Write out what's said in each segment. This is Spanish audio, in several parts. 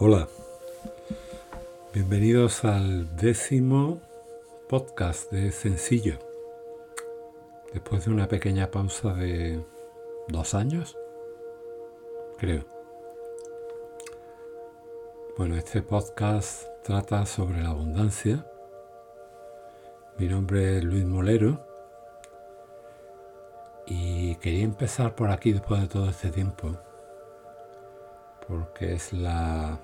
Hola, bienvenidos al décimo podcast de Sencillo. Después de una pequeña pausa de dos años, creo. Bueno, este podcast trata sobre la abundancia. Mi nombre es Luis Molero y quería empezar por aquí después de todo este tiempo porque es la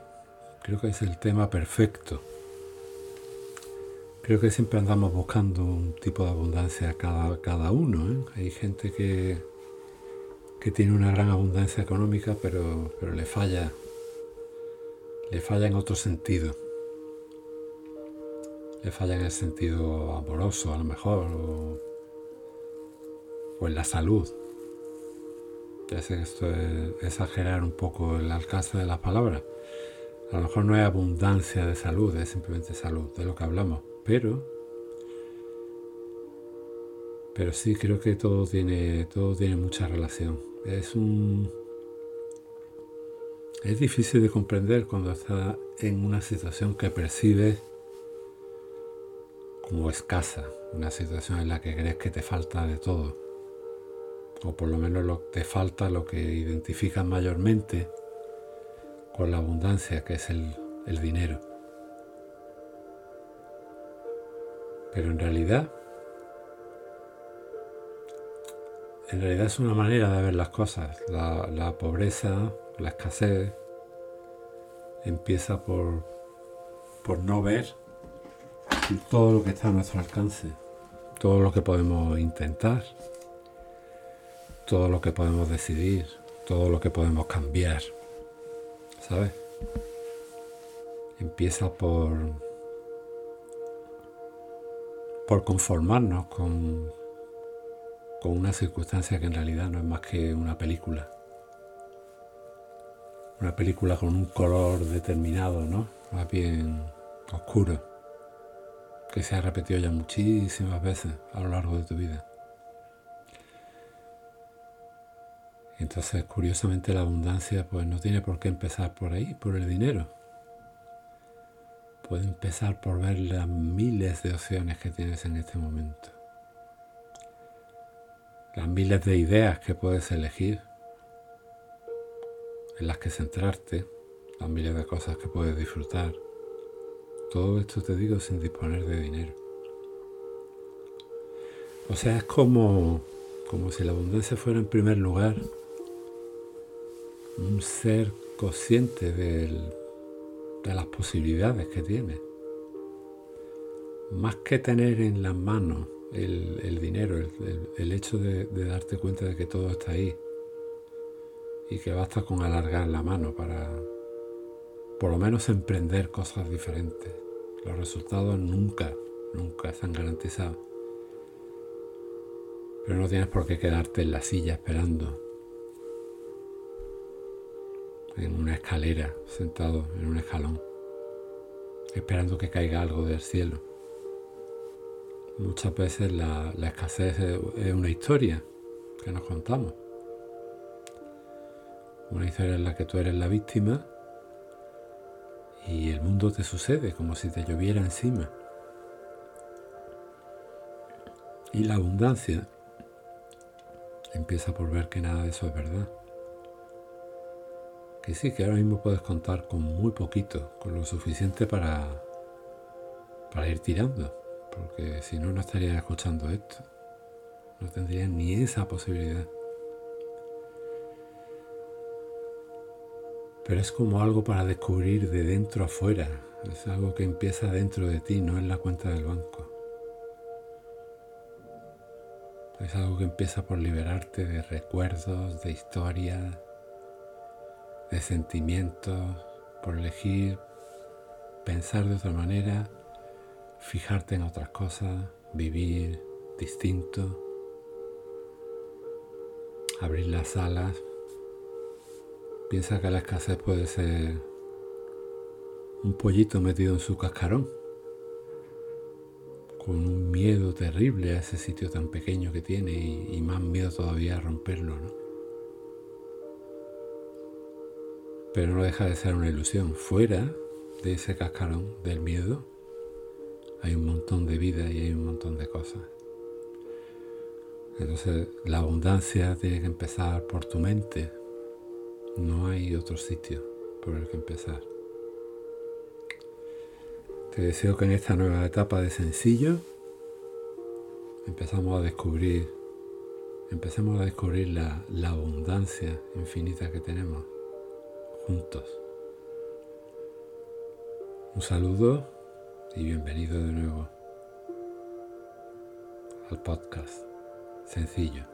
Creo que es el tema perfecto. Creo que siempre andamos buscando un tipo de abundancia cada, cada uno. ¿eh? Hay gente que, que tiene una gran abundancia económica, pero, pero le falla. Le falla en otro sentido. Le falla en el sentido amoroso, a lo mejor, o, o en la salud. Ya sé que esto es exagerar un poco el alcance de las palabras a lo mejor no hay abundancia de salud, es simplemente salud, de lo que hablamos, pero pero sí creo que todo tiene todo tiene mucha relación. Es un es difícil de comprender cuando estás en una situación que percibes como escasa, una situación en la que crees que te falta de todo, o por lo menos lo, te falta lo que identificas mayormente con la abundancia que es el, dinero. Pero en realidad, en realidad es una manera de ver las cosas. La, la pobreza, la escasez, empieza por, por no ver todo lo que está a nuestro alcance, todo lo que podemos intentar, todo lo que podemos decidir, todo lo que podemos cambiar. ¿Sabes? Empieza por, por conformarnos con, con una circunstancia que en realidad no es más que una película. Una película con un color determinado, ¿no? Más bien oscuro, que se ha repetido ya muchísimas veces a lo largo de tu vida. Entonces, curiosamente, la abundancia pues no tiene por qué empezar por ahí, por el dinero. Puede empezar por ver las miles de opciones que tienes en este momento. Las miles de ideas que puedes elegir, en las que centrarte, las miles de cosas que puedes disfrutar. Todo esto te digo sin disponer de dinero. O sea, es como, como si la abundancia fuera en primer lugar un ser consciente de las posibilidades que tiene. Más que tener en las manos el, dinero, el, hecho de, darte cuenta de que todo está ahí y que basta con alargar la mano para por lo menos emprender cosas diferentes. Los resultados nunca, nunca están garantizados. Pero no tienes por qué quedarte en la silla esperando en una escalera, sentado en un escalón, esperando que caiga algo del cielo. Muchas veces la, escasez es una historia que nos contamos. Una historia en la que tú eres la víctima y el mundo te sucede como si te lloviera encima. Y la abundancia empieza por ver que nada de eso es verdad que sí, que ahora mismo puedes contar con muy poquito, con lo suficiente para, para ir tirando, porque si no, no estarías escuchando esto. No tendrías ni esa posibilidad. Pero es como algo para descubrir de dentro a fuera. Es algo que empieza dentro de ti, no en la cuenta del banco. Es algo que empieza por liberarte de recuerdos, de historias, de sentimientos, por elegir pensar de otra manera, fijarte en otras cosas, vivir distinto, abrir las alas. Piensa que la escasez puede ser un pollito metido en su cascarón, con un miedo terrible a ese sitio tan pequeño que tiene y, más miedo todavía a romperlo, ¿no? Pero no deja de ser una ilusión. Fuera de ese cascarón del miedo hay un montón de vida y hay un montón de cosas. Entonces la abundancia tiene que empezar por tu mente. No hay otro sitio por el que empezar. Te deseo que en esta nueva etapa de sencillo empezamos a descubrir, empecemos a descubrir la, la abundancia infinita que tenemos juntos. Un saludo y bienvenido de nuevo al podcast sencillo.